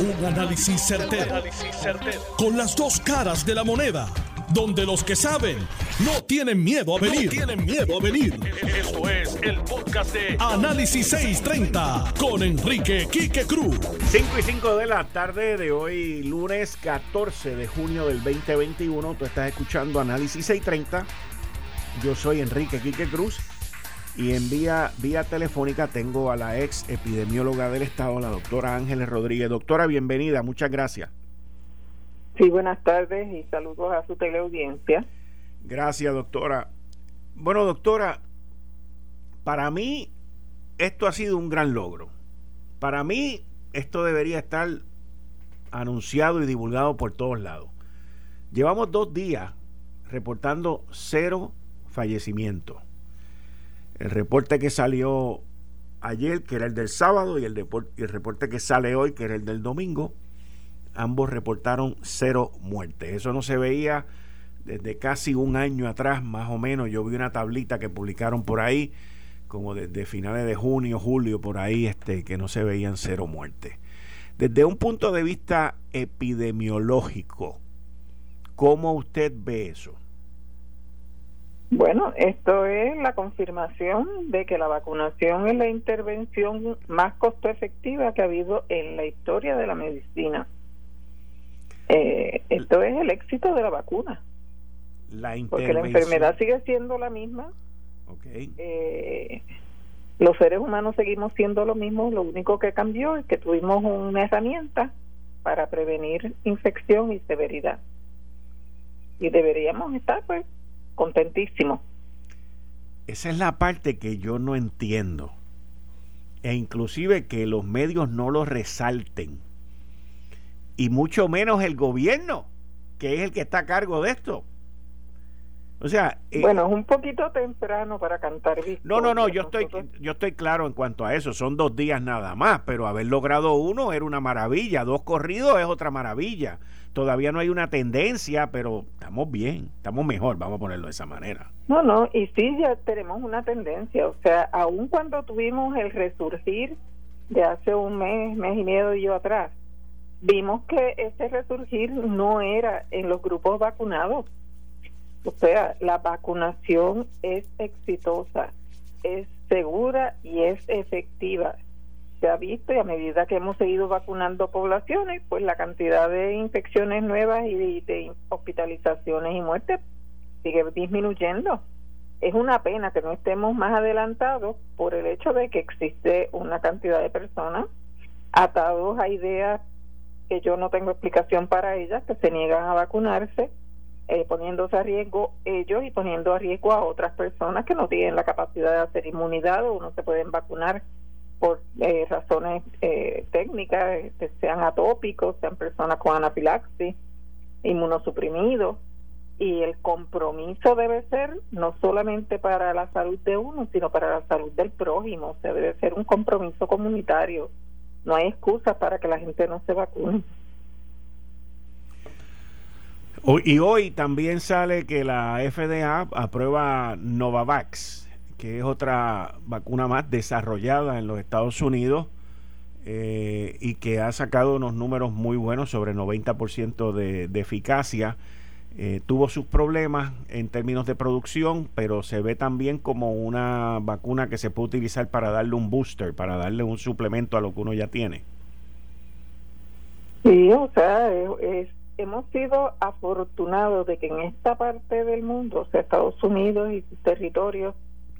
Un análisis certero, Con las dos caras de la moneda. Donde los que saben no tienen miedo a venir. tienen miedo a venir. Esto es el podcast de Análisis 630 con Enrique Quique Cruz. 5 y 5 de la tarde de hoy, lunes 14 de junio del 2021. Tú estás escuchando Análisis 630. Yo soy Enrique Quique Cruz y en vía, vía telefónica tengo a la ex epidemióloga del Estado, la doctora Ángeles Rodríguez. Doctora, bienvenida, muchas gracias. Sí, buenas tardes y saludos a su teleaudiencia. Gracias, doctora. Bueno, doctora, para mí esto ha sido un gran logro. Para mí esto debería estar anunciado y divulgado por todos lados. Llevamos dos días reportando cero fallecimientos el reporte que salió ayer, que era el del sábado, y el, el reporte que sale hoy, que era el del domingo, ambos reportaron cero muertes. Eso no se veía desde casi un año atrás, más o menos. Yo vi una tablita que publicaron por ahí, como desde finales de junio, julio, por ahí, este, que no se veían cero muertes. Desde un punto de vista epidemiológico, ¿cómo usted ve eso? Bueno, esto es la confirmación de que la vacunación es la intervención más costo efectiva que ha habido en la historia de la medicina. Eh, esto es el éxito de la vacuna. La porque la enfermedad sigue siendo la misma. Eh, los seres humanos seguimos siendo lo mismo, lo único que cambió es que tuvimos una herramienta para prevenir infección y severidad. Y deberíamos estar pues contentísimo. Esa es la parte que yo no entiendo. E inclusive que los medios no lo resalten. Y mucho menos el gobierno, que es el que está a cargo de esto. O sea, eh, bueno, es un poquito temprano para cantar No, no, no, yo estoy yo estoy claro en cuanto a eso, son dos días nada más, pero haber logrado uno era una maravilla, dos corridos es otra maravilla. Todavía no hay una tendencia, pero estamos bien, estamos mejor, vamos a ponerlo de esa manera. No, no, y sí ya tenemos una tendencia, o sea, aun cuando tuvimos el resurgir de hace un mes, mes y medio atrás, vimos que ese resurgir no era en los grupos vacunados o sea, la vacunación es exitosa, es segura y es efectiva. Se ha visto y a medida que hemos seguido vacunando poblaciones, pues la cantidad de infecciones nuevas y de, hospitalizaciones y muertes sigue disminuyendo. Es una pena que no estemos más adelantados por el hecho de que existe una cantidad de personas atados a ideas que yo no tengo explicación para ellas, que se niegan a vacunarse eh, poniéndose a riesgo ellos y poniendo a riesgo a otras personas que no tienen la capacidad de hacer inmunidad o no se pueden vacunar por eh, razones eh, técnicas, que sean atópicos, sean personas con anafilaxis, inmunosuprimidos. Y el compromiso debe ser no solamente para la salud de uno, sino para la salud del prójimo. O sea, debe ser un compromiso comunitario. No hay excusas para que la gente no se vacune. Y hoy también sale que la FDA aprueba Novavax, que es otra vacuna más desarrollada en los Estados Unidos eh, y que ha sacado unos números muy buenos, sobre 90% de, de eficacia. Eh, tuvo sus problemas en términos de producción, pero se ve también como una vacuna que se puede utilizar para darle un booster, para darle un suplemento a lo que uno ya tiene. Sí, o sea, hemos sido afortunados de que en esta parte del mundo, o sea, Estados Unidos y sus territorios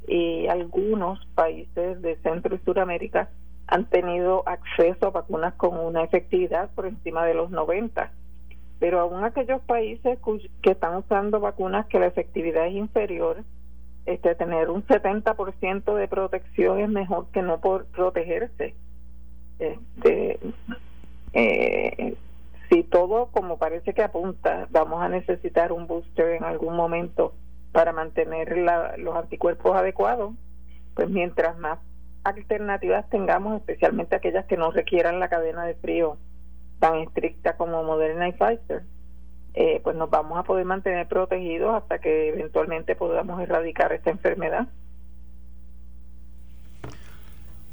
y algunos países de Centro y Suramérica han tenido acceso a vacunas con una efectividad por encima de los 90. Pero aún aquellos países que están usando vacunas que la efectividad es inferior, este, tener un 70% de protección es mejor que no por protegerse. Este, eh, si todo como parece que apunta, vamos a necesitar un booster en algún momento para mantener los anticuerpos adecuados, pues mientras más alternativas tengamos, especialmente aquellas que no requieran la cadena de frío tan estricta como Moderna y Pfizer, eh, pues nos vamos a poder mantener protegidos hasta que eventualmente podamos erradicar esta enfermedad.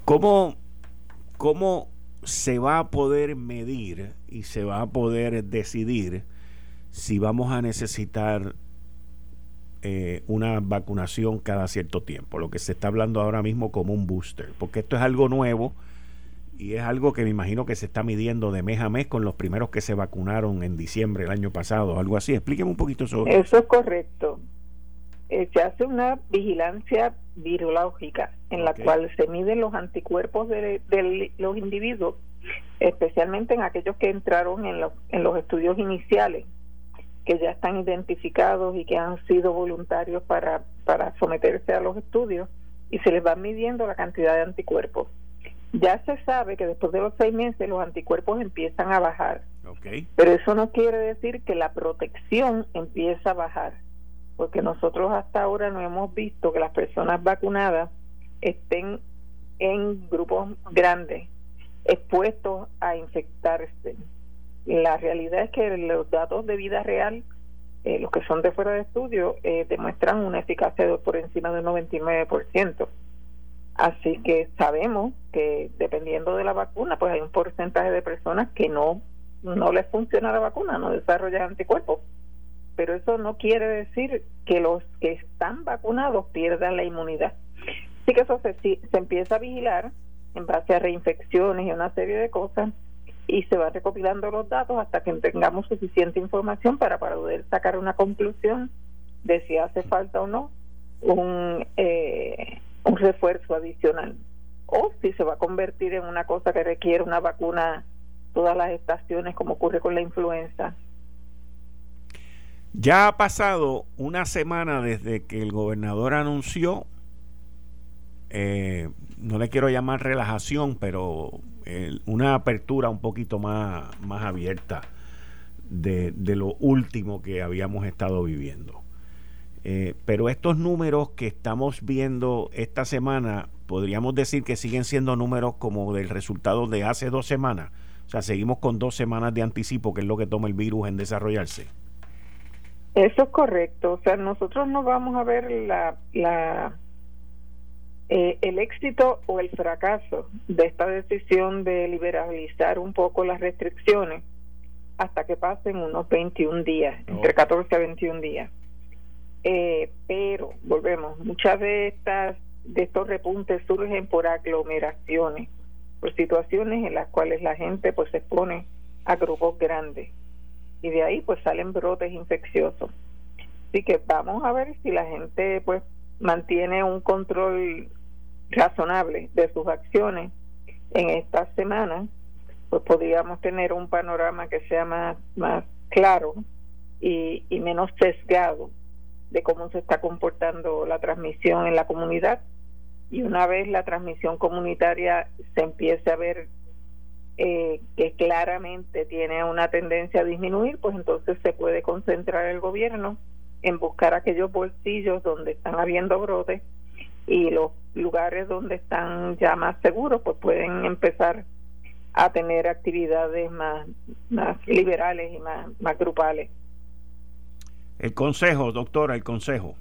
¿Cómo, cómo se va a poder medir y se va a poder decidir si vamos a necesitar eh, una vacunación cada cierto tiempo, lo que se está hablando ahora mismo como un booster, porque esto es algo nuevo y es algo que me imagino que se está midiendo de mes a mes con los primeros que se vacunaron en diciembre del año pasado, algo así. Explíqueme un poquito sobre eso. Eso es correcto. Eh, se hace una vigilancia virológica en la cual se miden los anticuerpos de, los individuos, especialmente en aquellos que entraron en, en los estudios iniciales, que ya están identificados y que han sido voluntarios para, para someterse a los estudios, y se les va midiendo la cantidad de anticuerpos ya se sabe que después de los seis meses los anticuerpos empiezan a bajar. Pero eso no quiere decir que la protección empieza a bajar, porque nosotros hasta ahora no hemos visto que las personas vacunadas estén en grupos grandes expuestos a infectarse. La realidad es que los datos de vida real, eh, los que son de fuera de estudio, eh, demuestran una eficacia de por encima del 99%. Así que sabemos que dependiendo de la vacuna, pues hay un porcentaje de personas que no, no les funciona la vacuna, no desarrollan anticuerpos. Pero eso no quiere decir que los que están vacunados pierdan la inmunidad. Así que eso se, se empieza a vigilar en base a reinfecciones y una serie de cosas y se va recopilando los datos hasta que tengamos suficiente información para, poder sacar una conclusión de si hace falta o no un eh, un refuerzo adicional o si se va a convertir en una cosa que requiere una vacuna todas las estaciones como ocurre con la influenza. Ya ha pasado una semana desde que el gobernador anunció, eh, no le quiero llamar relajación, pero una apertura un poquito más, más abierta de, de lo último que habíamos estado viviendo. Eh, pero estos números que estamos viendo esta semana, podríamos decir que siguen siendo números como del resultado de hace dos semanas. O sea, seguimos con dos semanas de anticipo, que es lo que toma el virus en desarrollarse. Eso es correcto. O sea, nosotros no vamos a ver la, la eh, el éxito o el fracaso de esta decisión de liberalizar un poco las restricciones hasta que pasen unos 21 días, entre 14 a 21 días. Eh, pero volvemos, muchas de estas de estos repuntes surgen por aglomeraciones, por situaciones en las cuales la gente pues se expone a grupos grandes y de ahí pues salen brotes infecciosos. Así que vamos a ver si la gente pues mantiene un control razonable de sus acciones en estas semanas, pues podríamos tener un panorama que sea más, más claro y, y menos sesgado de cómo se está comportando la transmisión en la comunidad. Y una vez la transmisión comunitaria se empiece a ver eh, que claramente tiene una tendencia a disminuir, pues entonces se puede concentrar el gobierno en buscar aquellos bolsillos donde están habiendo brotes y los lugares donde están ya más seguros, pues pueden empezar a tener actividades más, más liberales y más, más grupales. El consejo, doctora, el consejo.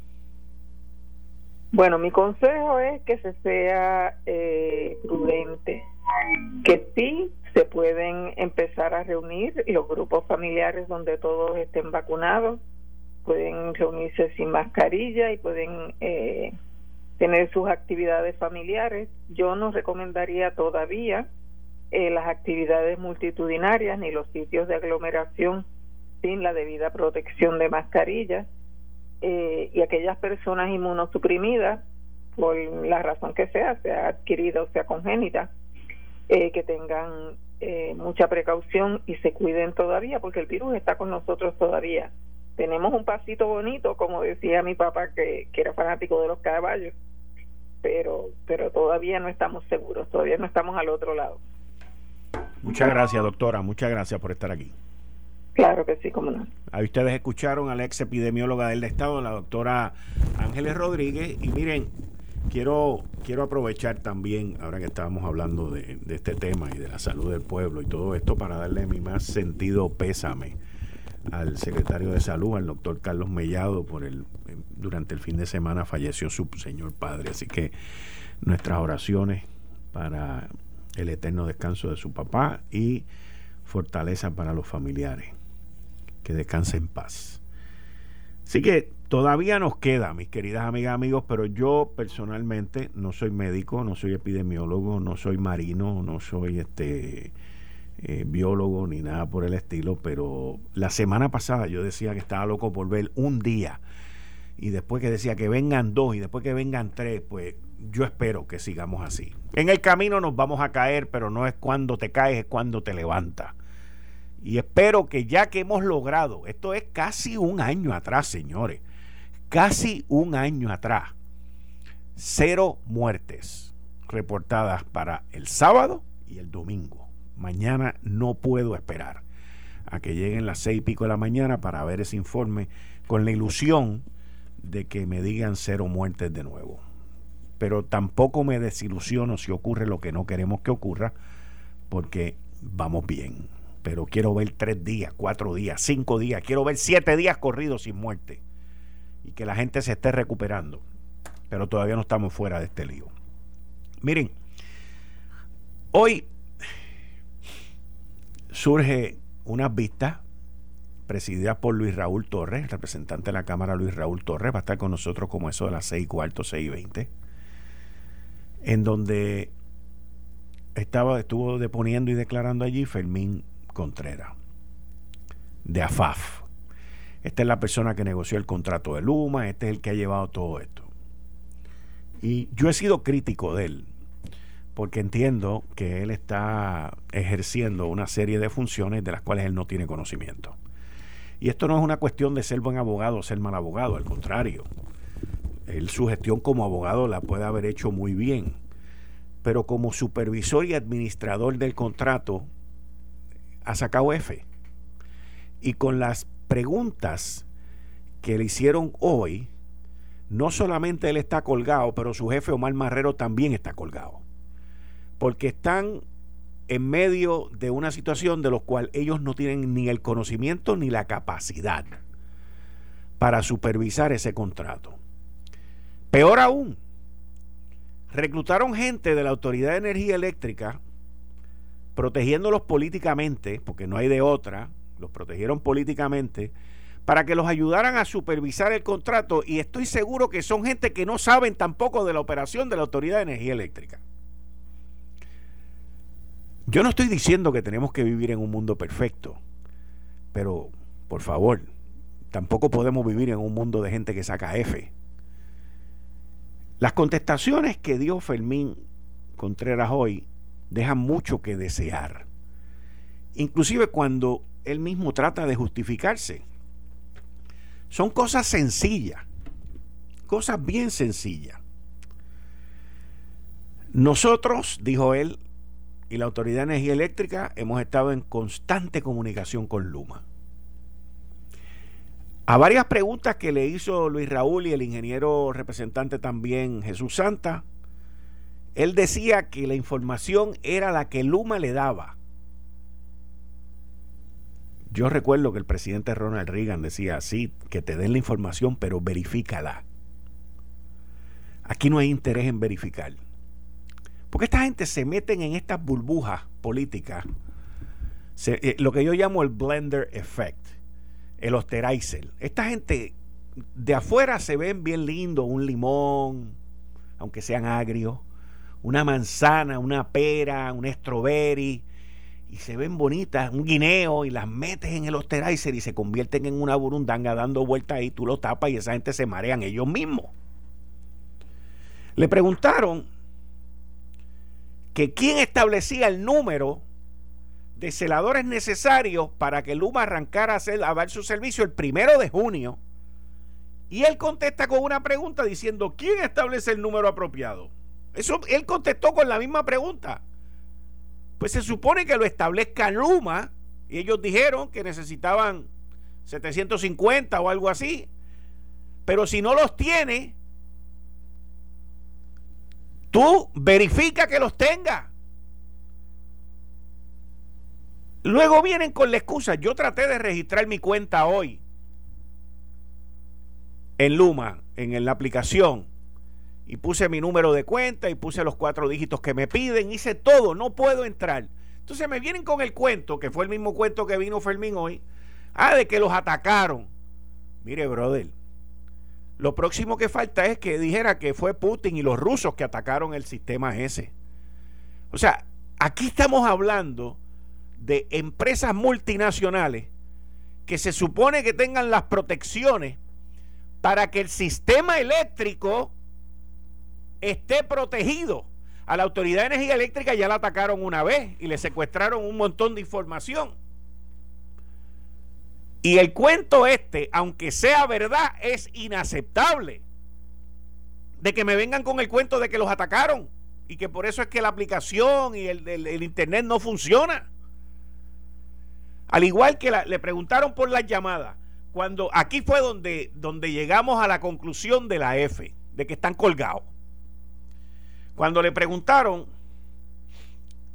Bueno, mi consejo es que se sea eh, prudente, que sí se pueden empezar a reunir los grupos familiares donde todos estén vacunados, pueden reunirse sin mascarilla y pueden eh, tener sus actividades familiares. Yo no recomendaría todavía eh, las actividades multitudinarias ni los sitios de aglomeración sin la debida protección de mascarilla eh, y aquellas personas inmunosuprimidas, por la razón que sea, sea adquirida o sea congénita, eh, que tengan eh, mucha precaución y se cuiden todavía, porque el virus está con nosotros todavía. Tenemos un pasito bonito, como decía mi papá, que era fanático de los caballos, pero, pero todavía no estamos seguros, todavía no estamos al otro lado. Muchas gracias, doctora. Muchas gracias por estar aquí. Claro que sí, cómo no. Ahí ustedes escucharon a la ex epidemióloga del Estado, la doctora Ángeles Rodríguez. Y miren, quiero, quiero aprovechar también, ahora que estábamos hablando de, este tema y de la salud del pueblo y todo esto, para darle mi más sentido pésame al secretario de salud, al doctor Carlos Mellado, por el durante el fin de semana falleció su señor padre. Así que nuestras oraciones para el eterno descanso de su papá y fortaleza para los familiares. Que descanse en paz. Así que todavía nos queda, mis queridas amigas, amigos, pero yo personalmente no soy médico, no soy epidemiólogo, no soy marino, no soy este eh, biólogo ni nada por el estilo, pero la semana pasada yo decía que estaba loco por un día y después que decía que vengan dos y después que vengan tres, pues yo espero que sigamos así. En el camino nos vamos a caer, pero no es cuando te caes, es cuando te levantas. Y espero que ya que hemos logrado, esto es casi un año atrás, señores, casi un año atrás, cero muertes reportadas para el sábado y el domingo. Mañana no puedo esperar a que lleguen las seis y pico de la mañana para ver ese informe con la ilusión de que me digan cero muertes de nuevo. Pero tampoco me desilusiono si ocurre lo que no queremos que ocurra, porque vamos bien pero quiero ver tres días, cuatro días, cinco días, quiero ver siete días corridos sin muerte y que la gente se esté recuperando. Pero todavía no estamos fuera de este lío. Miren, hoy surge una vista presidida por Luis Raúl Torres, representante de la Cámara Luis Raúl Torres, va a estar con nosotros como eso de las seis y cuarto, seis y veinte, en donde estaba, estuvo deponiendo y declarando allí Fermín Contreras, de AFAF. Esta es la persona que negoció el contrato de Luma, este es el que ha llevado todo esto. Y yo he sido crítico de él, porque entiendo que él está ejerciendo una serie de funciones de las cuales él no tiene conocimiento. Y esto no es una cuestión de ser buen abogado o ser mal abogado, al contrario. Él su gestión como abogado la puede haber hecho muy bien, pero como supervisor y administrador del contrato ha sacado F. Y con las preguntas que le hicieron hoy, no solamente él está colgado, pero su jefe Omar Marrero también está colgado. Porque están en medio de una situación de la cual ellos no tienen ni el conocimiento ni la capacidad para supervisar ese contrato. Peor aún, reclutaron gente de la Autoridad de Energía Eléctrica protegiéndolos políticamente, porque no hay de otra, los protegieron políticamente, para que los ayudaran a supervisar el contrato y estoy seguro que son gente que no saben tampoco de la operación de la Autoridad de Energía Eléctrica. Yo no estoy diciendo que tenemos que vivir en un mundo perfecto, pero por favor, tampoco podemos vivir en un mundo de gente que saca F. Las contestaciones que dio Fermín Contreras hoy deja mucho que desear. Inclusive cuando él mismo trata de justificarse. Son cosas sencillas, cosas bien sencillas. Nosotros, dijo él, y la Autoridad de Energía Eléctrica hemos estado en constante comunicación con Luma. A varias preguntas que le hizo Luis Raúl y el ingeniero representante también Jesús Santa, él decía que la información era la que Luma le daba. Yo recuerdo que el presidente Ronald Reagan decía, sí, que te den la información, pero verifícala. Aquí no hay interés en verificar. Porque esta gente se meten en estas burbujas políticas, eh, lo que yo llamo el blender effect, el osterizer. Esta gente de afuera se ven bien lindo, un limón, aunque sean agrios una manzana, una pera, un strawberry, y se ven bonitas, un guineo, y las metes en el osterizer y se convierten en una burundanga dando vueltas ahí, tú lo tapas y esa gente se marean ellos mismos. Le preguntaron que quién establecía el número de celadores necesarios para que Luma arrancara a, hacer, a dar su servicio el primero de junio. Y él contesta con una pregunta diciendo, ¿quién establece el número apropiado? Eso él contestó con la misma pregunta. Pues se supone que lo establezca Luma y ellos dijeron que necesitaban 750 o algo así. Pero si no los tiene, tú verifica que los tenga. Luego vienen con la excusa. Yo traté de registrar mi cuenta hoy en Luma, en la aplicación y puse mi número de cuenta y puse los cuatro dígitos que me piden, hice todo, no puedo entrar. Entonces me vienen con el cuento, que fue el mismo cuento que vino Fermín hoy, ah, de que los atacaron. Mire, brother, lo próximo que falta es que dijera que fue Putin y los rusos que atacaron el sistema ese. O sea, aquí estamos hablando de empresas multinacionales que se supone que tengan las protecciones para que el sistema eléctrico esté protegido. A la Autoridad de Energía Eléctrica ya la atacaron una vez y le secuestraron un montón de información. Y el cuento este, aunque sea verdad, es inaceptable. De que me vengan con el cuento de que los atacaron y que por eso es que la aplicación y el, internet no funciona. Al igual que le preguntaron por las llamadas, cuando aquí fue donde, donde llegamos a la conclusión de la F, de que están colgados. Cuando le preguntaron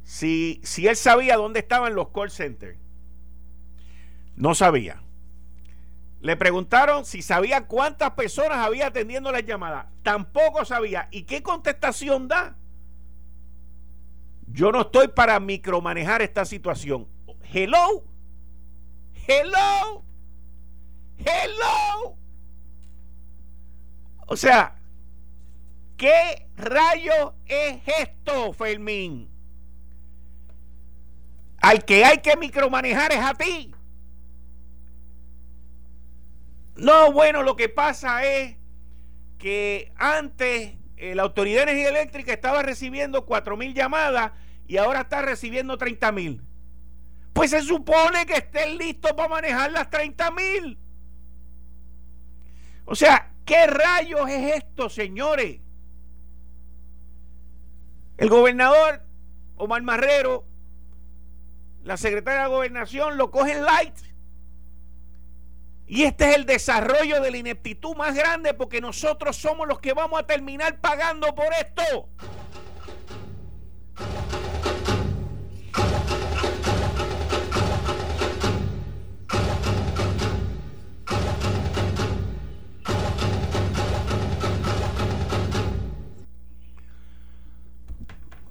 si, si él sabía dónde estaban los call centers, no sabía. Le preguntaron si sabía cuántas personas había atendiendo las llamadas. Tampoco sabía. ¿Y qué contestación da? Yo no estoy para micromanejar esta situación. Hello. Hello. Hello. O sea, ¿qué rayo es esto, Fermín? Al que hay que micromanejar es a ti. No, bueno, lo que pasa es que antes eh, la Autoridad de Energía Eléctrica estaba recibiendo 4 mil llamadas y ahora está recibiendo 30 mil. Pues se supone que estén listos para manejar las 30 mil. O sea, ¿qué rayos es esto, señores? El gobernador Omar Marrero, la secretaria de Gobernación lo cogen light. Y este es el desarrollo de la ineptitud más grande porque nosotros somos los que vamos a terminar pagando por esto.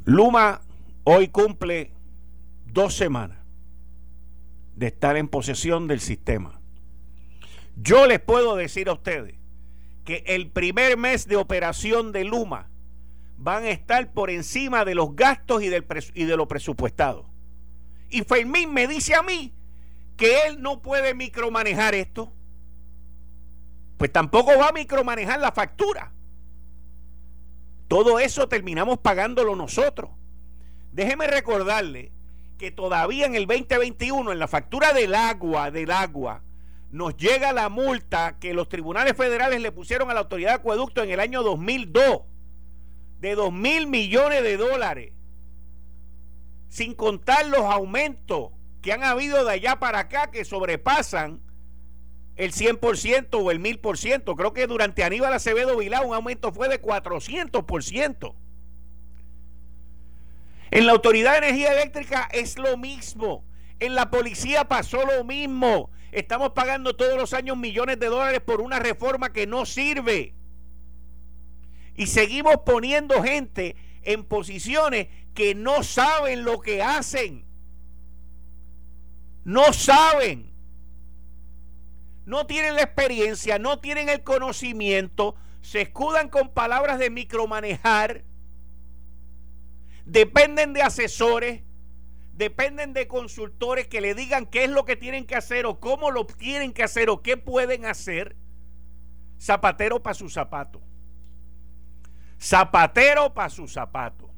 Luma hoy cumple dos semanas de estar en posesión del sistema. Yo les puedo decir a ustedes que el primer mes de operación de Luma van a estar por encima de los gastos y, de lo presupuestado. Y Fermín me dice a mí que él no puede micromanejar esto. Pues tampoco va a micromanejar la factura. Todo eso terminamos pagándolo nosotros. Déjeme recordarle que todavía en el 2021, en la factura del agua, del agua, nos llega la multa que los tribunales federales le pusieron a la autoridad de acueducto en el año 2002 de 2 mil millones de dólares, sin contar los aumentos que han habido de allá para acá que sobrepasan el 100% o el 1000%. Creo que durante Aníbal Acevedo Vilá un aumento fue de 400%. En la Autoridad de Energía Eléctrica es lo mismo. En la policía pasó lo mismo. Estamos pagando todos los años millones de dólares por una reforma que no sirve. Y seguimos poniendo gente en posiciones que no saben lo que hacen. No saben no tienen la experiencia, no tienen el conocimiento, se escudan con palabras de micromanejar, dependen de asesores, dependen de consultores que le digan qué es lo que tienen que hacer o cómo lo tienen que hacer o qué pueden hacer. Zapatero para su zapato. Zapatero para su zapato.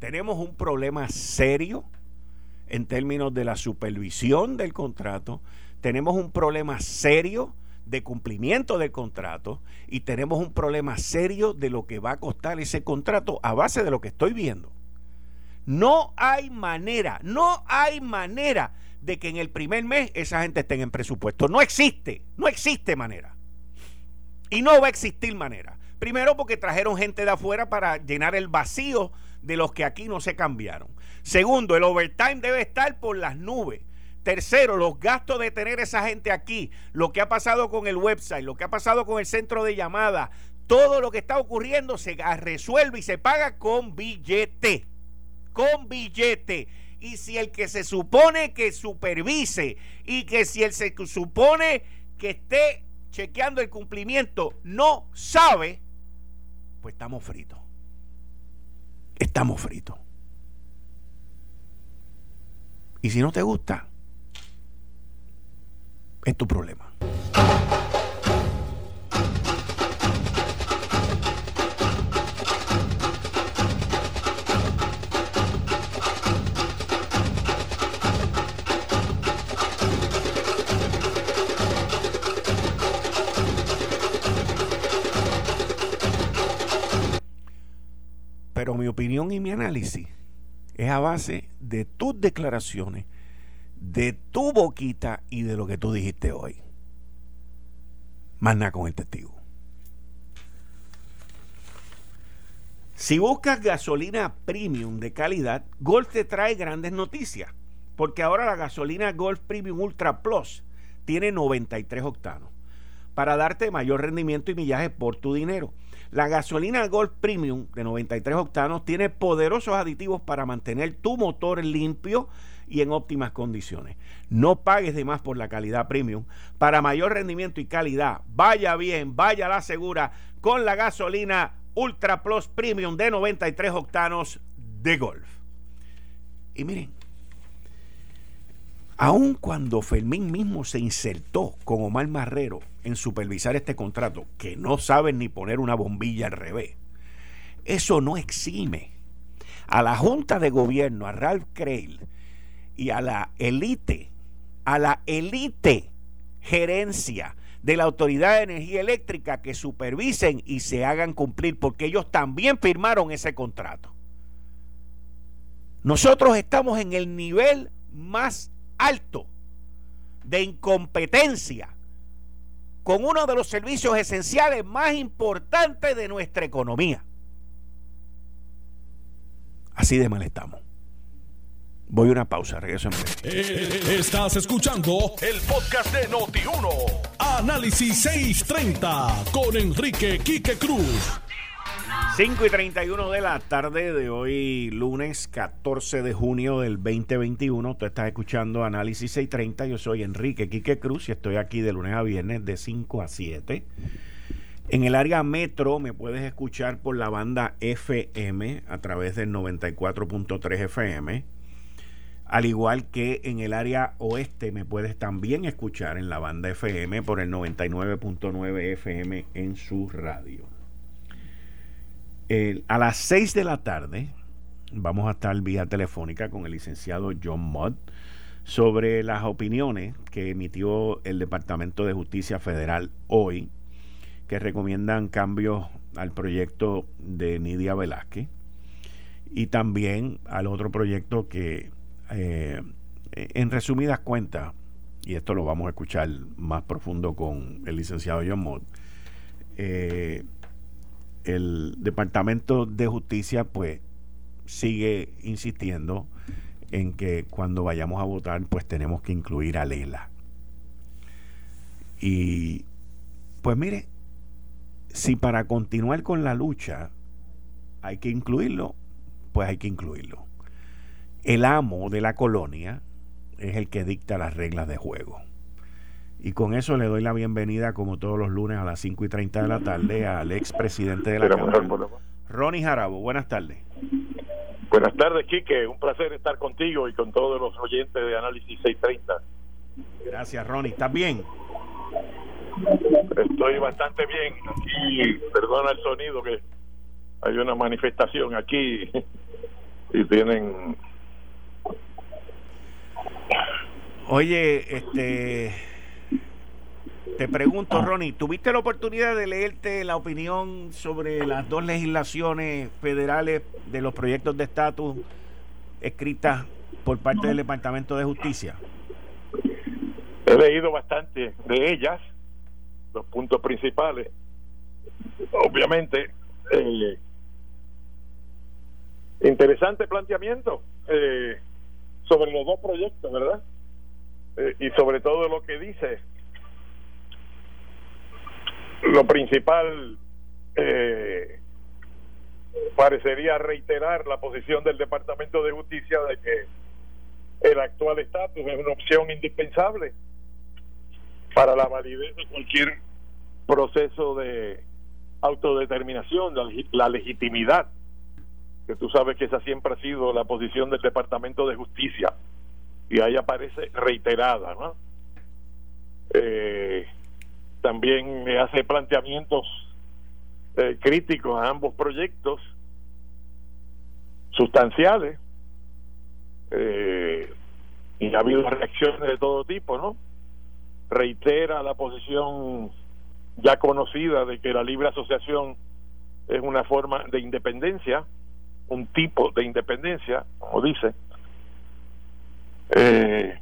tenemos un problema serio en términos de la supervisión del contrato, tenemos un problema serio de cumplimiento del contrato y tenemos un problema serio de lo que va a costar ese contrato a base de lo que estoy viendo. No hay manera, no hay manera de que en el primer mes esa gente esté en presupuesto. No existe, no existe manera. Y no va a existir manera. Primero porque trajeron gente de afuera para llenar el vacío de los que aquí no se cambiaron. Segundo, el overtime debe estar por las nubes. Tercero, los gastos de tener esa gente aquí, lo que ha pasado con el website, lo que ha pasado con el centro de llamada, todo lo que está ocurriendo se resuelve y se paga con billete. Con billete. Y si el que se supone que supervise y que si el se supone que esté chequeando el cumplimiento no sabe, pues estamos fritos. Estamos fritos. Y si no te gusta, es tu problema. Pero mi opinión y mi análisis es a base de tus declaraciones de tu boquita y de lo que tú dijiste hoy. Más nada con el testigo. Si buscas gasolina premium de calidad, Golf te trae grandes noticias. Porque ahora la gasolina Golf Premium Ultra Plus tiene 93 octanos para darte mayor rendimiento y millaje por tu dinero. La gasolina Golf Premium de 93 octanos tiene poderosos aditivos para mantener tu motor limpio y en óptimas condiciones. No pagues de más por la calidad premium. Para mayor rendimiento y calidad, vaya bien, vaya la segura con la gasolina Ultra Plus Premium de 93 octanos de Golf. Y miren, aun cuando Fermín mismo se insertó con Omar Marrero en supervisar este contrato, que no saben ni poner una bombilla al revés, eso no exime a la Junta de Gobierno, a Ralph Creil, y a la élite, a la élite gerencia de la Autoridad de Energía Eléctrica que supervisen y se hagan cumplir, porque ellos también firmaron ese contrato. Nosotros estamos en el nivel más alto de incompetencia con uno de los servicios esenciales más importantes de nuestra economía. Así de mal estamos. Voy a una pausa, regreso en breve. Eh, estás escuchando el podcast de Noti1. Análisis 630 con Enrique Quique Cruz. 5 y 31 de la tarde de hoy, lunes 14 de junio del 2021. Tú estás escuchando Análisis 630. Yo soy Enrique Quique Cruz y estoy aquí de lunes a viernes de 5 a 7. En el área metro me puedes escuchar por la banda FM a través del 94.3 FM al igual que en el área oeste me puedes también escuchar en la banda FM por el 99.9 FM en su radio. A las 6 de la tarde vamos a estar vía telefónica con el licenciado John Mott sobre las opiniones que emitió el Departamento de Justicia Federal hoy, que recomiendan cambios al proyecto de Nidia Velázquez y también al otro proyecto que eh, en resumidas cuentas, y esto lo vamos a escuchar más profundo con el licenciado John Mott, eh, el Departamento de Justicia pues sigue insistiendo en que cuando vayamos a votar pues tenemos que incluir a Lela. Y pues mire, si para continuar con la lucha hay que incluirlo, pues hay que incluirlo el amo de la colonia es el que dicta las reglas de juego. Y con eso le doy la bienvenida, como todos los lunes a las 5 y 30 de la tarde, al expresidente de la Cámara, Ronnie Jarabo. Buenas tardes. Buenas tardes, Quique. Un placer estar contigo y con todos los oyentes de Análisis 630. Gracias, Ronnie. ¿Estás bien? Estoy bastante bien. Aquí, perdona el sonido, que hay una manifestación aquí y tienen Oye, este te pregunto, Ronnie, ¿tuviste la oportunidad de leerte la opinión sobre las dos legislaciones federales de los proyectos de estatus escritas por parte del Departamento de Justicia? He leído bastante de ellas, los puntos principales. Obviamente, eh, Interesante planteamiento eh, sobre los dos proyectos, ¿verdad? Eh, y sobre todo lo que dice. Lo principal eh, parecería reiterar la posición del Departamento de Justicia de que el actual estatus es una opción indispensable para la validez de cualquier proceso de autodeterminación, la, legitimidad, que tú sabes que esa siempre ha sido la posición del Departamento de Justicia, y ahí aparece reiterada, ¿no? Eh, también hace planteamientos eh, críticos a ambos proyectos, sustanciales, eh, y ha habido reacciones de todo tipo, ¿no? Reitera la posición ya conocida de que la libre asociación es una forma de independencia, un tipo de independencia, como dice, eh,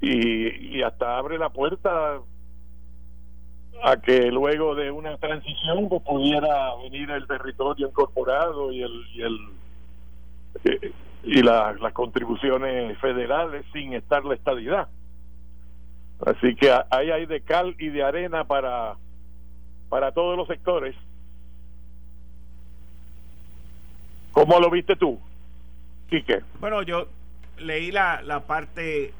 y, y hasta abre la puerta a que luego de una transición pues, pudiera venir el territorio incorporado y el y el eh, y las contribuciones federales sin estar la estadidad así que ahí hay de cal y de arena para para todos los sectores ¿cómo lo viste tú Quique? bueno yo leí la, la parte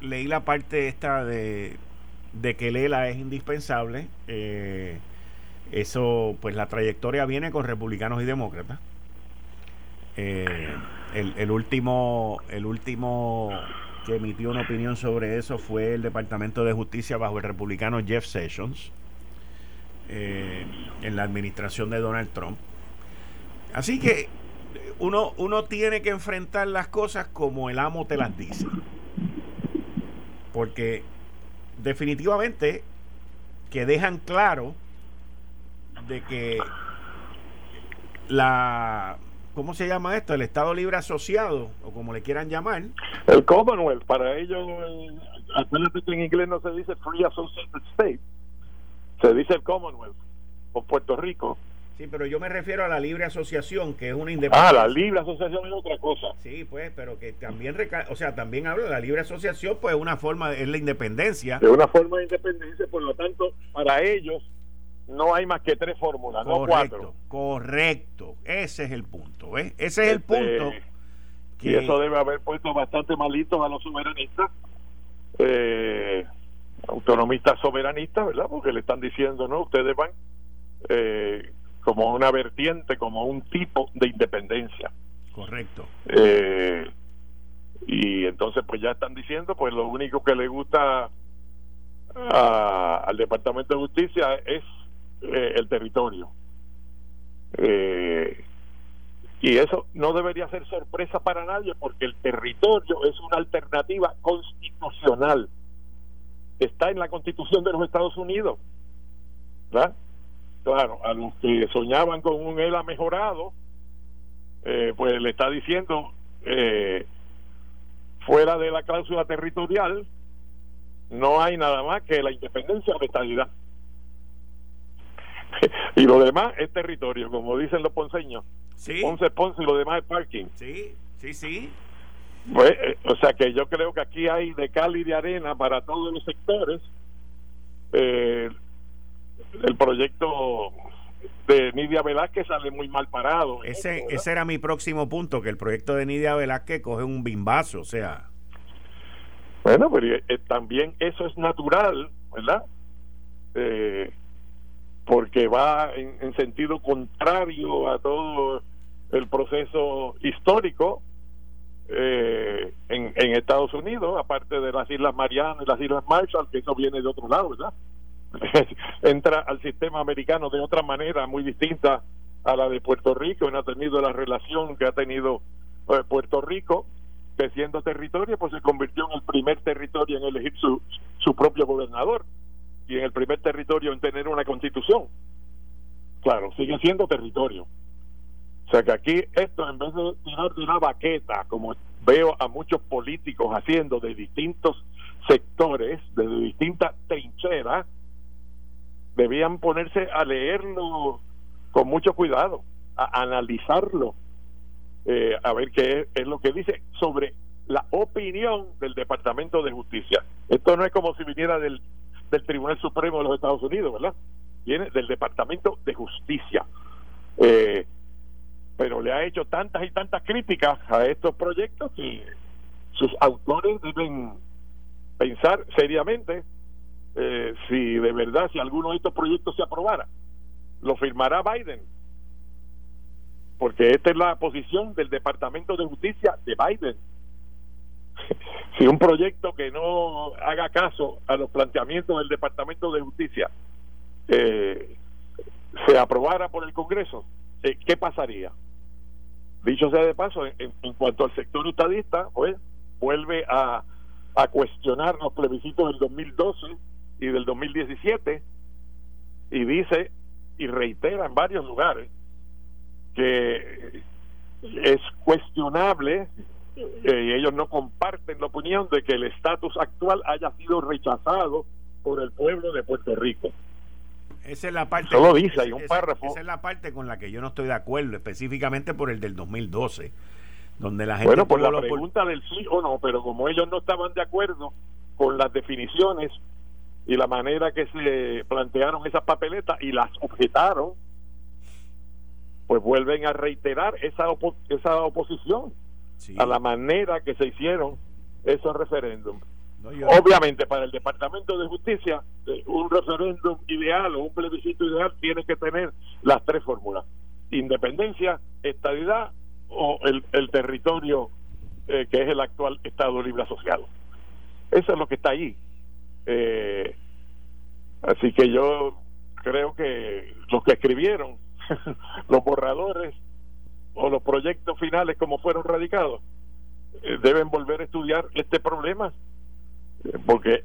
leí la parte esta de de que Lela es indispensable. Eh, eso, pues la trayectoria viene con republicanos y demócratas. Eh, el, último, el último que emitió una opinión sobre eso fue el Departamento de Justicia bajo el republicano Jeff Sessions eh, en la administración de Donald Trump. Así que uno, uno tiene que enfrentar las cosas como el amo te las dice. Porque definitivamente que dejan claro de que la ¿cómo se llama esto? El Estado Libre Asociado, o como le quieran llamar. El Commonwealth, para ellos, que en inglés no se dice Free Associated State, se dice el Commonwealth, o Puerto Rico. Sí, pero yo me refiero a la libre asociación, que es una independencia. Ah, la libre asociación es otra cosa. Sí, pues, pero que también, o sea, también habla de la libre asociación, pues es una forma, es la independencia. Es una forma de independencia, por lo tanto, para ellos no hay más que tres fórmulas, no cuatro. Correcto, ese es el punto, ¿ves? Ese es el este, punto. Que... Y eso debe haber puesto bastante malitos a los soberanistas, eh, autonomistas soberanistas, ¿verdad? Porque le están diciendo, no, ustedes van... Eh, como una vertiente, como un tipo de independencia. Correcto. Eh, y entonces pues ya están diciendo pues lo único que le gusta al Departamento de Justicia es eh, el territorio. Eh, y eso no debería ser sorpresa para nadie porque el territorio es una alternativa constitucional. Está en la constitución de los Estados Unidos. ¿verdad? Claro, a los que soñaban con un ELA mejorado, eh, pues le está diciendo, eh, fuera de la cláusula territorial, no hay nada más que la independencia o la estabilidad. y lo demás es territorio, como dicen los ponceños. Sí. Ponce, Ponce y lo demás es parking. Sí, sí, sí. Pues, eh, o sea que yo creo que aquí hay de cal y de arena para todos los sectores. Eh, el proyecto de Nidia Velázquez sale muy mal parado. Ese, ese era mi próximo punto, que el proyecto de Nidia Velázquez coge un bimbazo, o sea. Bueno, pero eh, también eso es natural, ¿verdad? Eh, porque va en, sentido contrario a todo el proceso histórico eh, en, en Estados Unidos, aparte de las Islas Marianas y las Islas Marshall, que eso viene de otro lado, ¿verdad? entra al sistema americano de otra manera muy distinta a la de Puerto Rico, no ha tenido la relación que ha tenido eh, Puerto Rico, que siendo territorio, pues se convirtió en el primer territorio en elegir su, su propio gobernador y en el primer territorio en tener una constitución. Claro, sigue siendo territorio. O sea que aquí esto, en vez de tirar una baqueta, como veo a muchos políticos haciendo de distintos sectores, de distintas trincheras, debían ponerse a leerlo con mucho cuidado, a analizarlo eh, a ver qué es, lo que dice sobre la opinión del Departamento de Justicia. Esto no es como si viniera del, del Tribunal Supremo de los Estados Unidos, ¿verdad? Viene del Departamento de Justicia. Eh, pero le ha hecho tantas y tantas críticas a estos proyectos que sus autores deben pensar seriamente eh, si de verdad, si alguno de estos proyectos se aprobara, lo firmará Biden. Porque esta es la posición del Departamento de Justicia de Biden. si un proyecto que no haga caso a los planteamientos del Departamento de Justicia eh, se aprobara por el Congreso, eh, ¿qué pasaría? Dicho sea de paso, en, cuanto al sector estadista, pues vuelve a, a cuestionar los plebiscitos del 2012 y del 2017 y dice y reitera en varios lugares que es cuestionable eh, y ellos no comparten la opinión de que el estatus actual haya sido rechazado por el pueblo de Puerto Rico. Esa es la parte. Solo dice, hay un párrafo. Esa es la parte con la que yo no estoy de acuerdo, específicamente por el del 2012, donde la gente. Bueno, por la pregunta del sí o no, pero como ellos no estaban de acuerdo con las definiciones y la manera que se plantearon esas papeletas y las objetaron, pues vuelven a reiterar esa, esa oposición a la manera que se hicieron esos referéndums. Obviamente, para el Departamento de Justicia, eh, un referéndum ideal o un plebiscito ideal tiene que tener las tres fórmulas: independencia, estabilidad o el, el territorio eh, que es el actual Estado Libre Asociado. Eso es lo que está ahí. Eh, así que yo creo que los que escribieron los borradores o los proyectos finales como fueron radicados eh, deben volver a estudiar este problema eh, porque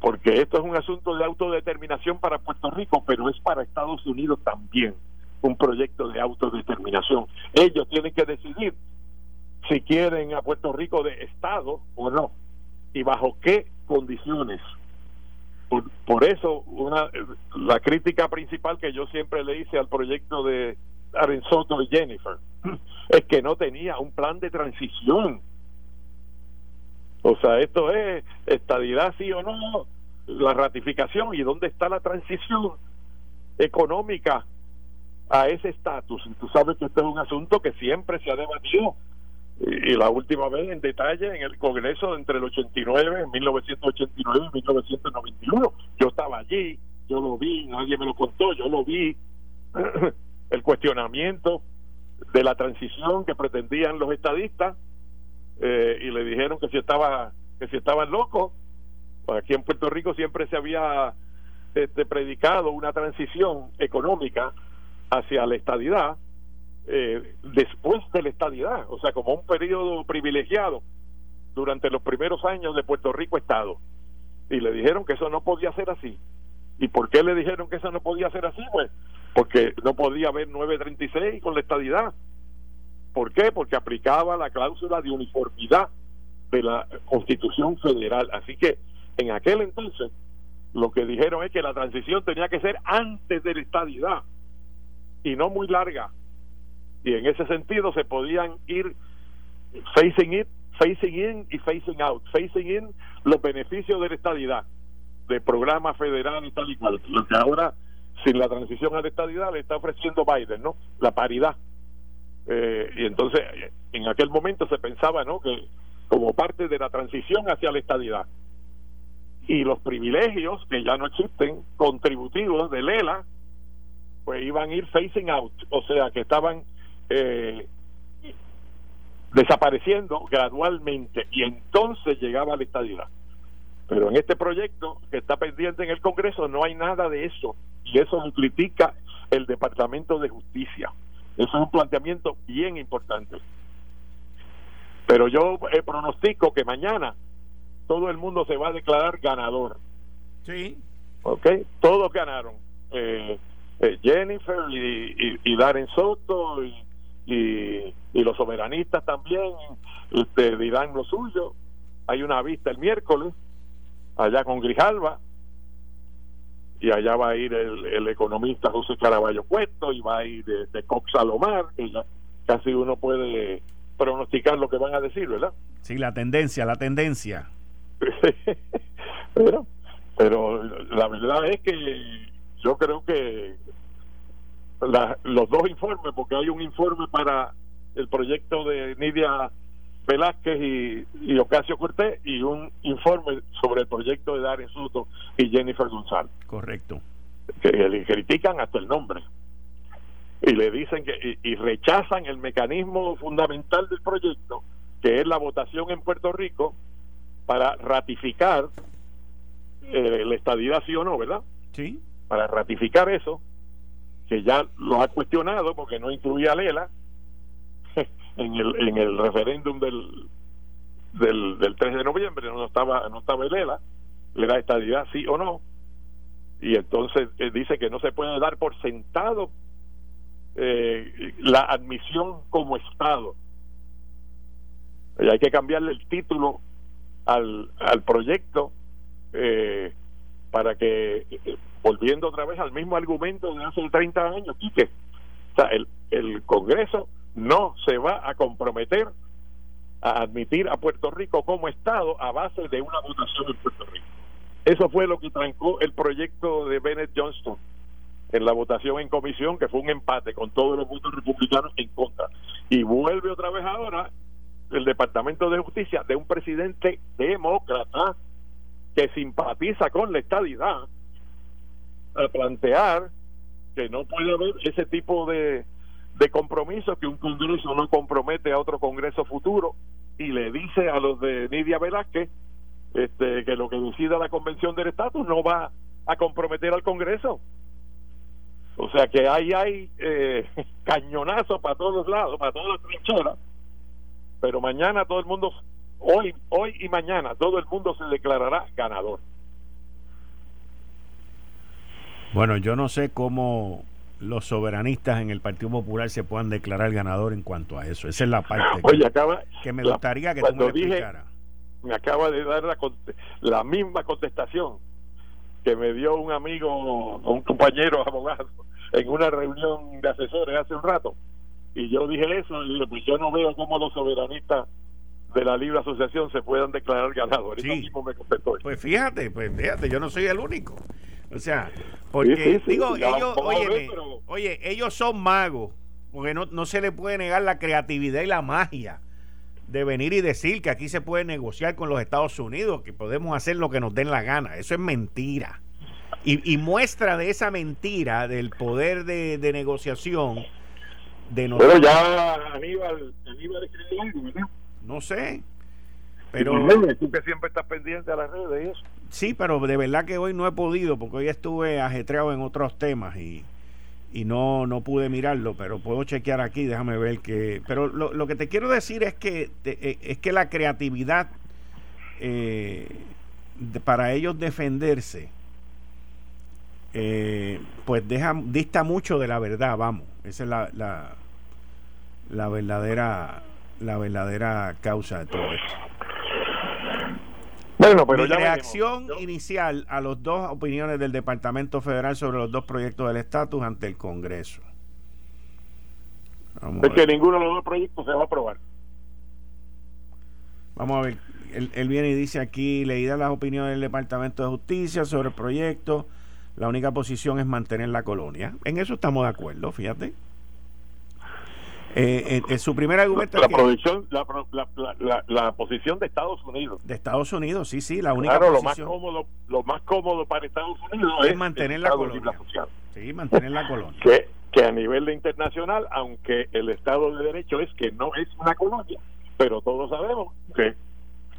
porque esto es un asunto de autodeterminación para Puerto Rico pero es para Estados Unidos también un proyecto de autodeterminación. Ellos tienen que decidir si quieren a Puerto Rico de Estado o no y bajo qué condiciones por, eso una la crítica principal que yo siempre le hice al proyecto de Arenzoto y Jennifer es que no tenía un plan de transición. O sea esto es estadidad sí o no la ratificación y dónde está la transición económica a ese estatus. Y tú sabes que este es un asunto que siempre se ha debatido y, la última vez en detalle en el Congreso entre el 89, en 1989 y 1991. Yo estaba allí, yo lo vi, nadie me lo contó, yo lo vi, el cuestionamiento de la transición que pretendían los estadistas eh, y le dijeron que si estaba que si estaban locos pues aquí en Puerto Rico siempre se había este, predicado una transición económica hacia la estadidad eh, después de la estadidad, o sea, como un periodo privilegiado durante los primeros años de Puerto Rico Estado. Y le dijeron que eso no podía ser así. ¿Y por qué le dijeron que eso no podía ser así? Pues porque no podía haber 936 con la estadidad. ¿Por qué? Porque aplicaba la cláusula de uniformidad de la Constitución Federal. Así que en aquel entonces lo que dijeron es que la transición tenía que ser antes de la estadidad y no muy larga y en ese sentido se podían ir facing it, facing in y facing out. Facing in los beneficios de la estadidad, de programas federales y tal y cual. Lo que ahora, sin la transición a la estadidad, le está ofreciendo Biden, ¿no? La paridad. Eh, y entonces, en aquel momento se pensaba, ¿no? Que como parte de la transición hacia la estadidad. Y los privilegios que ya no existen, contributivos de Lela, pues iban a ir facing out, o sea, que estaban eh, desapareciendo gradualmente y entonces llegaba la estadidad. Pero en este proyecto que está pendiente en el Congreso no hay nada de eso y eso lo critica el Departamento de Justicia. Eso es un planteamiento bien importante. Pero yo eh, pronostico que mañana todo el mundo se va a declarar ganador. Sí. ¿Ok? Todos ganaron. Eh, eh Jennifer y, y, Darren Soto y y, los soberanistas también este, dirán lo suyo. Hay una vista el miércoles allá con Grijalva y allá va a ir el, economista José Caraballo Puesto y va a ir de, de Cox Salomar, casi uno puede pronosticar lo que van a decir, ¿verdad? Sí, la tendencia, la tendencia. pero, pero la verdad es que yo creo que los dos informes, porque hay un informe para el proyecto de Nidia Velázquez y, y, Ocasio Cortés y un informe sobre el proyecto de Darren Soto y Jennifer González. Correcto. Que, le critican hasta el nombre y le dicen que y, rechazan el mecanismo fundamental del proyecto que es la votación en Puerto Rico para ratificar eh, la estadidad sí o no, ¿verdad? Sí. Para ratificar eso, que ya lo ha cuestionado porque no incluía a Lela en el, en el referéndum del, del, del 3 de noviembre, no estaba, no estaba Lela, le da estadidad sí o no, y entonces eh, dice que no se puede dar por sentado eh, la admisión como Estado. Y hay que cambiarle el título al, al proyecto eh, para que, volviendo otra vez al mismo argumento de hace 30 años, Quique, o sea, el, el Congreso no se va a comprometer a admitir a Puerto Rico como Estado a base de una votación en Puerto Rico. Eso fue lo que trancó el proyecto de Bennett Johnston en la votación en comisión, que fue un empate con todos los votos republicanos en contra. Y vuelve otra vez ahora el Departamento de Justicia de un presidente demócrata que simpatiza con la estadidad a plantear que no puede haber ese tipo de, de compromiso que un Congreso no compromete a otro Congreso futuro y le dice a los de Nidia Velázquez este, que lo que decida la Convención del Estatus no va a comprometer al Congreso. O sea que ahí hay eh, cañonazos para todos lados, para todas las trincheras. Pero mañana todo el mundo, hoy, hoy y mañana, todo el mundo se declarará ganador. Bueno, yo no sé cómo los soberanistas en el Partido Popular se puedan declarar ganador en cuanto a eso. Esa es la parte que, me gustaría que tú me explicaras. Me acaba de dar la, la misma contestación que me dio un amigo, un compañero abogado en una reunión de asesores hace un rato. Y yo dije eso, y pues yo no veo cómo los soberanistas de la libre asociación se puedan declarar ganadores. Sí. Pues fíjate, pues fíjate, yo no soy el único. O sea, porque digo, ellos, oye, ellos son magos, porque no, no se le puede negar la creatividad y la magia de venir y decir que aquí se puede negociar con los Estados Unidos, que podemos hacer lo que nos den la gana. Eso es mentira. Y, muestra de esa mentira del poder de, negociación de Pero ya Aníbal, Aníbal algo, ¿verdad? No sé. Pero tú que siempre estás pendiente a las redes y eso. Sí, pero de verdad que hoy no he podido porque hoy estuve ajetreado en otros temas y, y no no pude mirarlo, pero puedo chequear aquí, déjame ver que pero lo, lo que te quiero decir es que eh, es que la creatividad eh, para ellos defenderse eh, pues deja, dista mucho de la verdad, vamos. Esa es la, la, la verdadera la verdadera causa de todo esto. Bueno, pero Mi reacción inicial a las dos opiniones del Departamento Federal sobre los dos proyectos del estatus ante el Congreso. es que ninguno de los dos proyectos se va a aprobar. Vamos a ver. Él, él viene y dice aquí, leída las opiniones del Departamento de Justicia sobre el proyecto la única posición es mantener la colonia. En eso estamos de acuerdo, fíjate. Eh, eh su primer argumento la, la, la, posición de Estados Unidos. De Estados Unidos sí sí la única claro, lo más cómodo lo más cómodo para Estados Unidos es, mantener la colonia. Sí mantener la colonia. Que, que a nivel de internacional aunque el Estado de Derecho es que no es una colonia pero todos sabemos que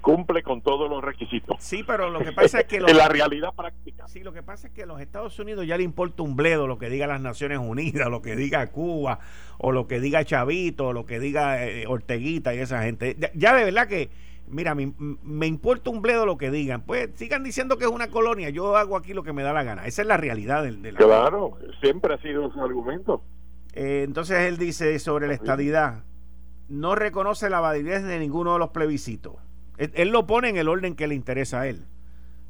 cumple con todos los requisitos. Sí, pero lo que pasa es que... en la realidad práctica. Sí, lo que pasa es que a los Estados Unidos ya le importa un bledo lo que diga las Naciones Unidas, lo que diga Cuba, o lo que diga Chavito, o lo que diga eh, Orteguita y esa gente. Ya, de verdad que, mira, me, me, importa un bledo lo que digan. Pues sigan diciendo que es una colonia, yo hago aquí lo que me da la gana. Esa es la realidad del... De claro, siempre ha sido su argumento. Eh, entonces él dice sobre la estadidad, no reconoce la validez de ninguno de los plebiscitos él, lo pone en el orden que le interesa a él.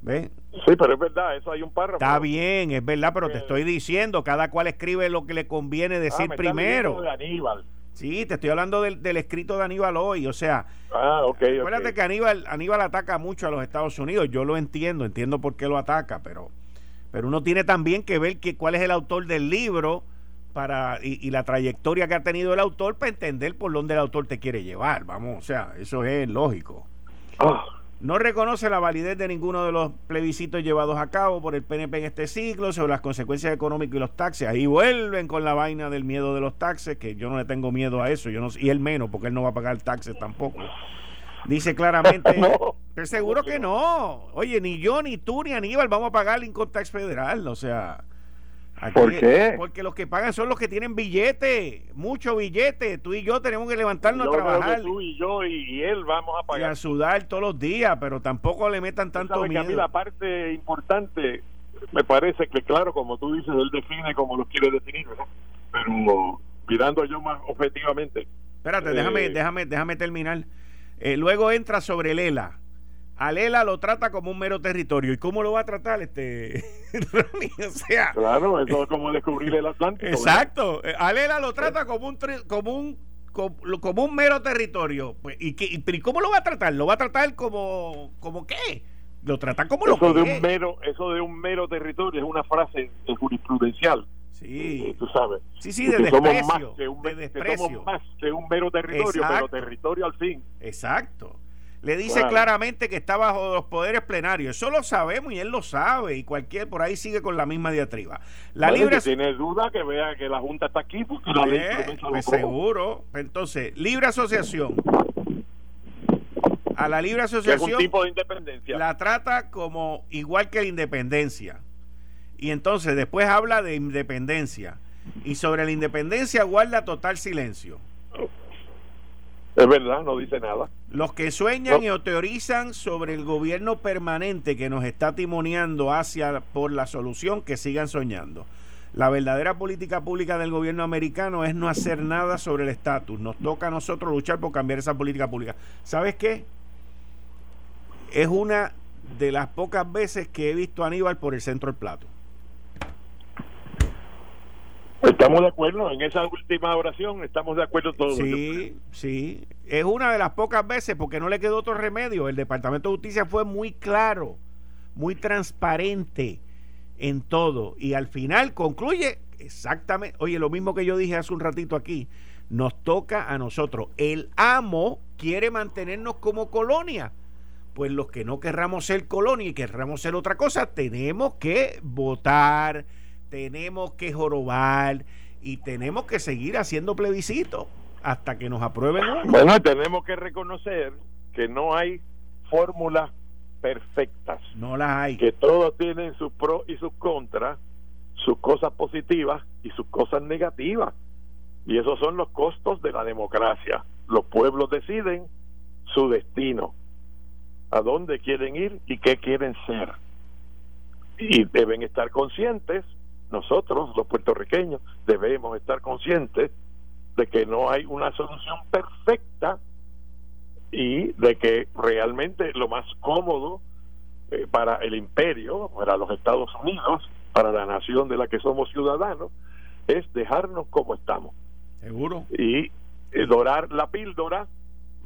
¿Ve? Sí, pero es verdad, eso hay un párrafo. Está bien, es verdad, pero te estoy diciendo, cada cual escribe lo que le conviene decir ah, primero. De Aníbal. Sí, te estoy hablando del, escrito de Aníbal hoy, o sea, ah, okay, acuérdate que Aníbal, Aníbal ataca mucho a los Estados Unidos, yo lo entiendo, entiendo por qué lo ataca, pero, pero uno tiene también que ver que, cuál es el autor del libro para y, la trayectoria que ha tenido el autor para entender por dónde el autor te quiere llevar, vamos, o sea, eso es lógico. Ah no reconoce la validez de ninguno de los plebiscitos llevados a cabo por el PNP en este ciclo sobre las consecuencias económicas y los taxes. Ahí vuelven con la vaina del miedo de los taxes, que yo no le tengo miedo a eso, yo no y él menos, porque él no va a pagar taxes tampoco. Dice claramente, no, seguro que no. Oye, ni yo, ni tú, ni Aníbal vamos a pagar el income tax federal, o sea, ¿Por qué? Porque los que pagan son los que tienen billete, mucho billete. Tú y yo tenemos que levantarnos a trabajar. tú y yo y, él vamos a pagar. Y a sudar todos los días, pero tampoco le metan tanto miedo. a mí la parte importante, me parece que, claro, como tú dices, él define como lo quiere definir, ¿verdad? Pero mirando yo más objetivamente. Espérate, déjame, eh, déjame, déjame terminar. Eh, luego entra sobre el ELA Alela lo trata como un mero territorio. ¿Y cómo lo va a tratar este o sea, Claro, eso es como descubrir el Atlántico. Exacto. Alela lo trata como un como un como, un mero territorio. Pues, ¿y, qué, y, cómo lo va a tratar? ¿Lo va a tratar como como qué? Lo trata como lo que de un mero Eso de un mero territorio es una frase jurisprudencial. Sí. Eh, tú sabes. Sí, sí, de desprecio. Somos más que un, de desprecio. más que un mero territorio, pero territorio al fin. Exacto. Le dice claramente que está bajo los poderes plenarios. Eso lo sabemos y él lo sabe. Y cualquier por ahí sigue con la misma diatriba. La libre. tiene duda que vea que la Junta está aquí porque la ley pues seguro. Entonces, libre asociación. A la libre asociación. Es un tipo de independencia. La trata como igual que la independencia. Y entonces después habla de independencia. Y sobre la independencia guarda total silencio. Es verdad, no dice nada. Los que sueñan y o teorizan sobre el gobierno permanente que nos está timoneando hacia por la solución, que sigan soñando. La verdadera política pública del gobierno americano es no hacer nada sobre el estatus. Nos toca a nosotros luchar por cambiar esa política pública. ¿Sabes qué? Es una de las pocas veces que he visto a Aníbal por el centro del plato. Estamos de acuerdo en esa última oración, estamos de acuerdo todos. Sí, sí. Es una de las pocas veces porque no le quedó otro remedio. El Departamento de Justicia fue muy claro, muy transparente en todo y al final concluye exactamente, oye, lo mismo que yo dije hace un ratito aquí, nos toca a nosotros. El amo quiere mantenernos como colonia. Pues los que no querramos ser colonia y querramos ser otra cosa, tenemos que votar tenemos que jorobar y tenemos que seguir haciendo plebiscito hasta que nos aprueben Bueno, tenemos que reconocer que no hay fórmulas perfectas. No las hay. Que todos tienen sus pros y sus contras, sus cosas positivas y sus cosas negativas. Y esos son los costos de la democracia. Los pueblos deciden su destino, a dónde quieren ir y qué quieren ser. Y deben estar conscientes nosotros, los puertorriqueños, debemos estar conscientes de que no hay una solución perfecta y de que realmente lo más cómodo eh, para el imperio, para los Estados Unidos, para la nación de la que somos ciudadanos, es dejarnos como estamos. Seguro. Y eh, dorar la píldora,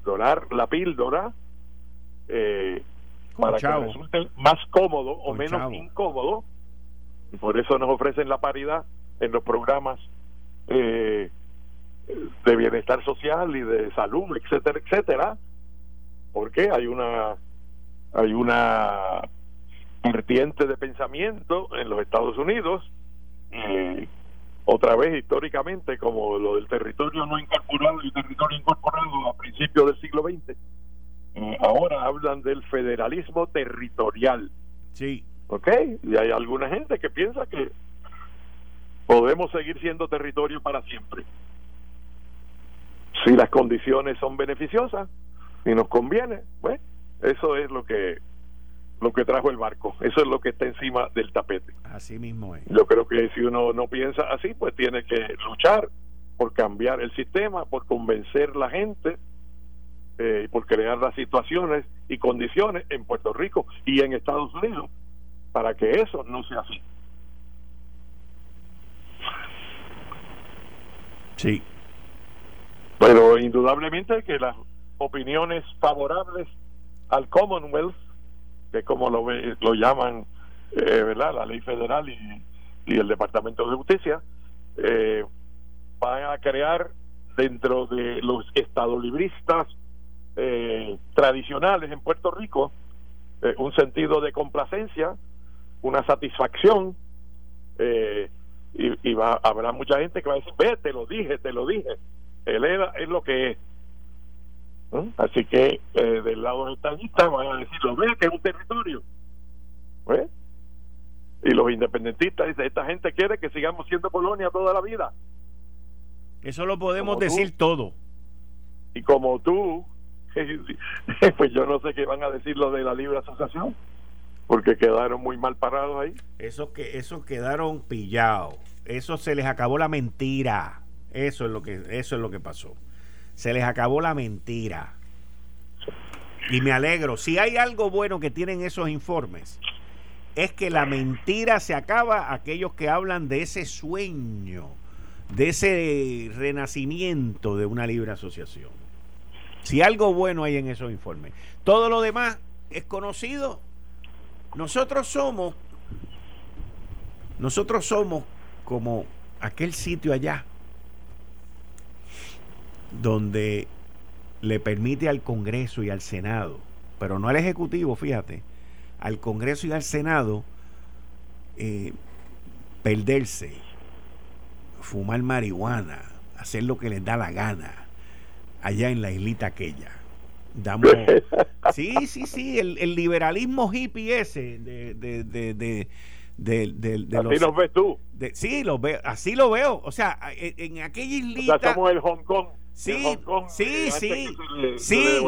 dorar la píldora, eh, para que resulte más cómodo o menos incómodo por eso nos ofrecen la paridad en los programas eh, de bienestar social y de salud, etcétera, etcétera, porque hay una hay una vertiente de pensamiento en los Estados Unidos eh, otra vez históricamente como lo del territorio no incorporado y territorio incorporado a principios del siglo XX eh, ahora hablan del federalismo territorial. Sí ¿Ok? Y hay alguna gente que piensa que podemos seguir siendo territorio para siempre. Si las condiciones son beneficiosas y nos conviene, bueno, eso es lo que lo que trajo el barco. Eso es lo que está encima del tapete. Así mismo es. Yo creo que si uno no piensa así, pues tiene que luchar por cambiar el sistema, por convencer la gente, eh, por crear las situaciones y condiciones en Puerto Rico y en Estados Unidos para que eso no sea así. Sí. Pero indudablemente que las opiniones favorables al Commonwealth, que como lo, lo llaman, eh, ¿verdad? La ley federal y, y el Departamento de Justicia, eh, van a crear dentro de los estadolibristas eh, tradicionales en Puerto Rico eh, un sentido de complacencia, una satisfacción, eh, y, va, habrá mucha gente que va a decir, ve, te lo dije, te lo dije, él es lo que es. Así que del lado estadistas van a decir, lo ve, que es un territorio. Y los independentistas dicen, esta gente quiere que sigamos siendo colonia toda la vida. Eso lo podemos decir todo. Y como tú, pues yo no sé qué van a decir lo de la libre asociación, porque quedaron muy mal parados ahí. Eso que esos quedaron pillados. Eso se les acabó la mentira. Eso es lo que eso es lo que pasó. Se les acabó la mentira. Y me alegro. Si hay algo bueno que tienen esos informes, es que la mentira se acaba aquellos que hablan de ese sueño de ese renacimiento de una libre asociación. Si algo bueno hay en esos informes. Todo lo demás es conocido. Nosotros somos, nosotros somos como aquel sitio allá donde le permite al Congreso y al Senado, pero no al Ejecutivo, fíjate, al Congreso y al Senado eh, perderse fumar marihuana, hacer lo que les da la gana, allá en la islita aquella. Damos, sí, sí, sí, el, liberalismo hippie ese de, de, de, de de, así los, ves tú. sí, los veo, así lo veo. O sea, en, aquella islita. O sea, somos el Hong Kong. Sí, sí, sí, sí,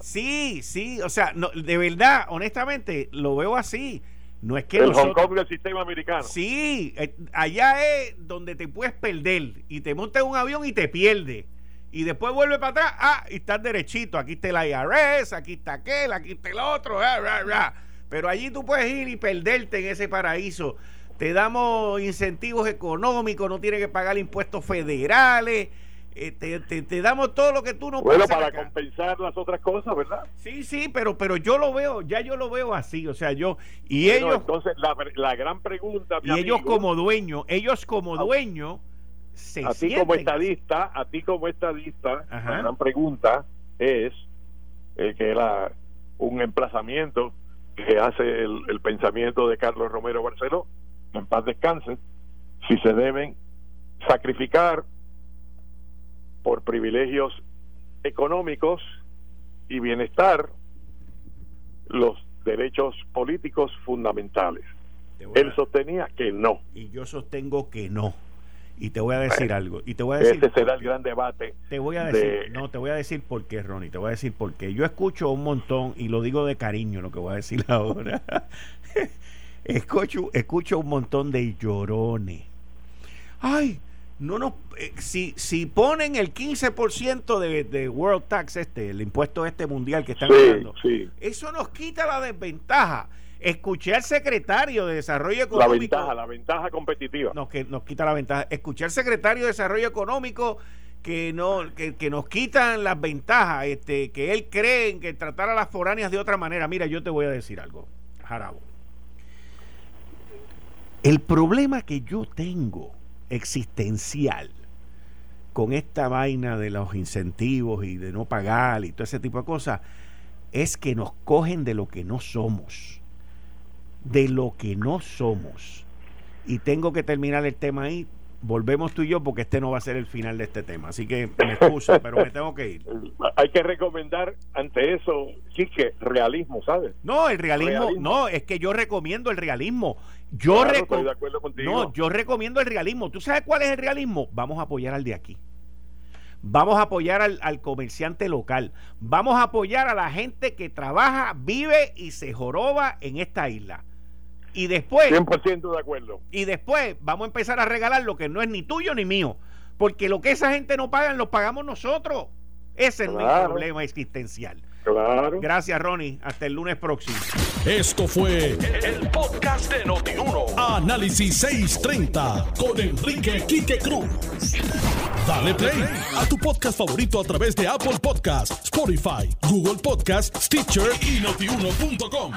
sí, sí, o sea, no, de verdad, honestamente, lo veo así. No es que el Hong Kong del sistema americano. Sí, eh, allá es donde te puedes perder y te montas en un avión y te pierdes. Y después vuelve para atrás, ah, y estás derechito. Aquí está la IRS, aquí está aquel, aquí está el otro, ah, pero allí tú puedes ir y perderte en ese paraíso. Te damos incentivos económicos, no tienes que pagar impuestos federales eh, te, damos todo lo que tú no puedes. Bueno, para compensar las otras cosas, ¿verdad? Sí, sí, pero, pero yo lo veo, ya yo lo veo así, o sea, yo. Y ellos. Entonces, la, gran pregunta. y ellos como dueños, ellos como dueños. Se a ti como estadista, a ti como estadista, la gran pregunta es eh, que era un emplazamiento que hace el, el pensamiento de Carlos Romero Barceló, en paz descanse, si se deben sacrificar por privilegios económicos y bienestar los derechos políticos fundamentales. Él sostenía que no. Y yo sostengo que no. Y te voy a decir algo. Y te voy a decir. Ese será el gran debate. Te voy a decir. No, te voy a decir por qué, Ronnie. Te voy a decir por qué. Yo escucho un montón, y lo digo de cariño lo que voy a decir ahora. escucho, escucho un montón de llorones. Ay, no nos eh, si, si ponen el 15% de, de World Tax este, el impuesto este mundial que están dando, eso nos quita la desventaja. Escuché al secretario de Desarrollo Económico. La ventaja, la ventaja competitiva. No, que nos quita la ventaja. Escuché al secretario de Desarrollo Económico que no que, que, nos quitan las ventajas, este, que él cree que tratar a las foráneas de otra manera. Mira, yo te voy a decir algo, Jarabo. El problema que yo tengo existencial con esta vaina de los incentivos y de no pagar y todo ese tipo de cosas, es que nos cogen de lo que no somos. De lo que no somos. Y tengo que terminar el tema ahí volvemos tú y yo porque este no va a ser el final de este tema. Así que me excuso, pero me tengo que ir. Hay que recomendar ante eso, que realismo, ¿sabes? No, el realismo, no, es que yo recomiendo el realismo. Yo No, yo recomiendo el realismo. ¿Tú sabes cuál es el realismo? Vamos a apoyar al de aquí. Vamos a apoyar al, al comerciante local. Vamos a apoyar a la gente que trabaja, vive y se joroba en esta isla y después... 100% de acuerdo. Y después vamos a empezar a regalar lo que no es ni tuyo ni mío. Porque lo que esa gente no paga, lo pagamos nosotros. Ese es mi problema existencial. Claro. Gracias, Ronnie. Hasta el lunes próximo. Esto fue el, podcast de Notiuno. Análisis 630 con Enrique Quique Cruz. Dale play a tu podcast favorito a través de Apple Podcasts, Spotify, Google Podcasts, Stitcher y notiuno.com.